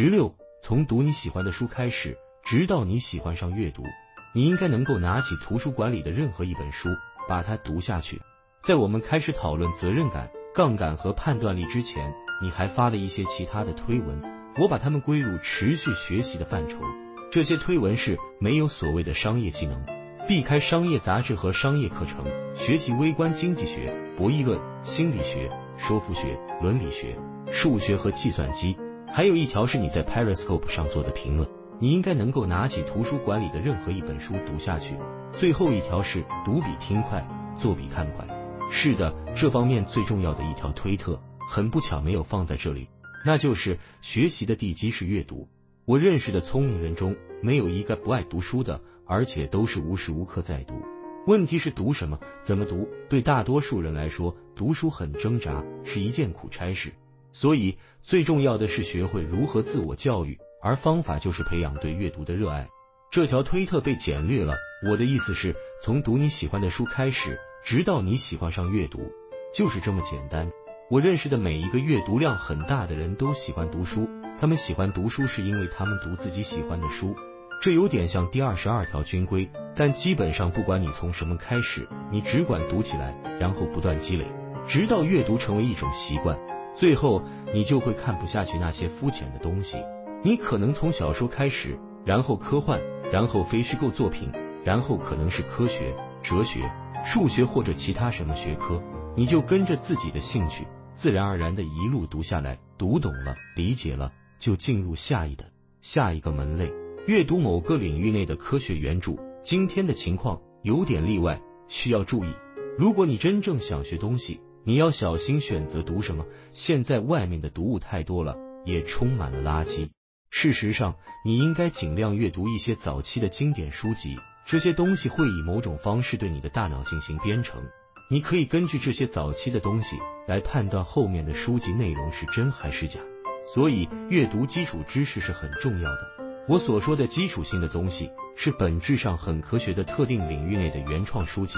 十六，从读你喜欢的书开始，直到你喜欢上阅读，你应该能够拿起图书馆里的任何一本书，把它读下去。在我们开始讨论责任感、杠杆和判断力之前，你还发了一些其他的推文，我把它们归入持续学习的范畴。这些推文是没有所谓的商业技能，避开商业杂志和商业课程，学习微观经济学、博弈论、心理学、说服学、伦理学、数学和计算机。还有一条是你在 Periscope 上做的评论，你应该能够拿起图书馆里的任何一本书读下去。最后一条是读比听快，做比看快。是的，这方面最重要的一条推特，很不巧没有放在这里，那就是学习的地基是阅读。我认识的聪明人中，没有一个不爱读书的，而且都是无时无刻在读。问题是读什么，怎么读？对大多数人来说，读书很挣扎，是一件苦差事。所以，最重要的是学会如何自我教育，而方法就是培养对阅读的热爱。这条推特被简略了，我的意思是从读你喜欢的书开始，直到你喜欢上阅读，就是这么简单。我认识的每一个阅读量很大的人都喜欢读书，他们喜欢读书是因为他们读自己喜欢的书。这有点像第二十二条军规，但基本上不管你从什么开始，你只管读起来，然后不断积累，直到阅读成为一种习惯。最后，你就会看不下去那些肤浅的东西。你可能从小说开始，然后科幻，然后非虚构作品，然后可能是科学、哲学、数学或者其他什么学科。你就跟着自己的兴趣，自然而然的一路读下来，读懂了、理解了，就进入下一的下一个门类，阅读某个领域内的科学原著。今天的情况有点例外，需要注意。如果你真正想学东西，你要小心选择读什么。现在外面的读物太多了，也充满了垃圾。事实上，你应该尽量阅读一些早期的经典书籍，这些东西会以某种方式对你的大脑进行编程。你可以根据这些早期的东西来判断后面的书籍内容是真还是假。所以，阅读基础知识是很重要的。我所说的基础性的东西。是本质上很科学的特定领域内的原创书籍，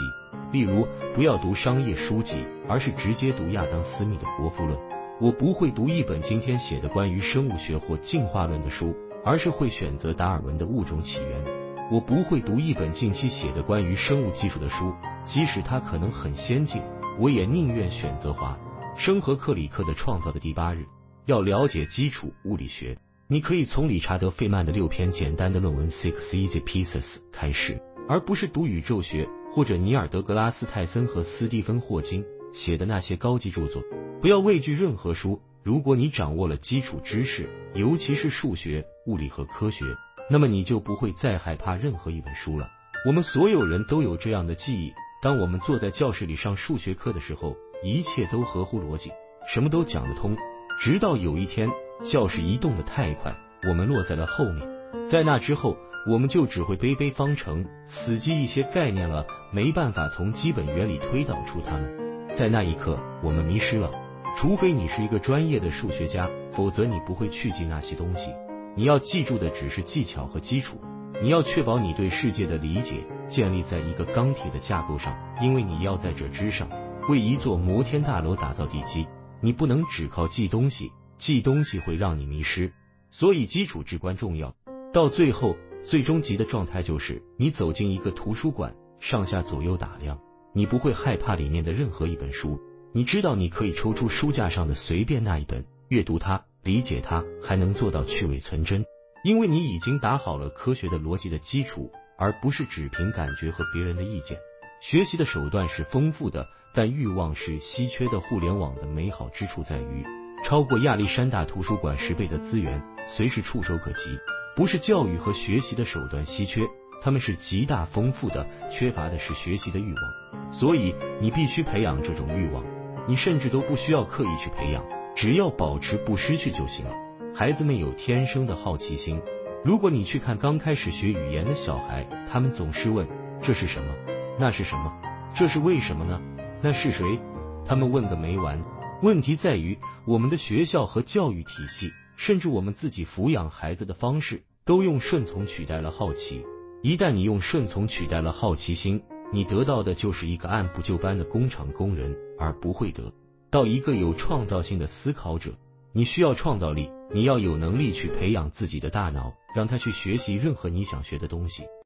例如不要读商业书籍，而是直接读亚当·斯密的《国富论》。我不会读一本今天写的关于生物学或进化论的书，而是会选择达尔文的《物种起源》。我不会读一本近期写的关于生物技术的书，即使它可能很先进，我也宁愿选择华生和克里克的《创造的第八日》。要了解基础物理学。你可以从理查德·费曼的六篇简单的论文《Six Easy Pieces》开始，而不是读宇宙学或者尼尔·德格拉斯泰森和斯蒂芬·霍金写的那些高级著作。不要畏惧任何书。如果你掌握了基础知识，尤其是数学、物理和科学，那么你就不会再害怕任何一本书了。我们所有人都有这样的记忆：当我们坐在教室里上数学课的时候，一切都合乎逻辑，什么都讲得通，直到有一天。教室移动的太快，我们落在了后面。在那之后，我们就只会背背方程，死记一些概念了，没办法从基本原理推导出它们。在那一刻，我们迷失了。除非你是一个专业的数学家，否则你不会去记那些东西。你要记住的只是技巧和基础。你要确保你对世界的理解建立在一个钢铁的架构上，因为你要在这之上为一座摩天大楼打造地基。你不能只靠记东西。记东西会让你迷失，所以基础至关重要。到最后，最终极的状态就是你走进一个图书馆，上下左右打量，你不会害怕里面的任何一本书。你知道你可以抽出书架上的随便那一本，阅读它，理解它，还能做到去伪存真，因为你已经打好了科学的逻辑的基础，而不是只凭感觉和别人的意见。学习的手段是丰富的，但欲望是稀缺的。互联网的美好之处在于。超过亚历山大图书馆十倍的资源，随时触手可及。不是教育和学习的手段稀缺，他们是极大丰富的，缺乏的是学习的欲望。所以你必须培养这种欲望，你甚至都不需要刻意去培养，只要保持不失去就行了。孩子们有天生的好奇心。如果你去看刚开始学语言的小孩，他们总是问这是什么，那是什么，这是为什么呢？那是谁？他们问个没完。问题在于，我们的学校和教育体系，甚至我们自己抚养孩子的方式，都用顺从取代了好奇。一旦你用顺从取代了好奇心，你得到的就是一个按部就班的工厂工人，而不会得到一个有创造性的思考者。你需要创造力，你要有能力去培养自己的大脑，让他去学习任何你想学的东西。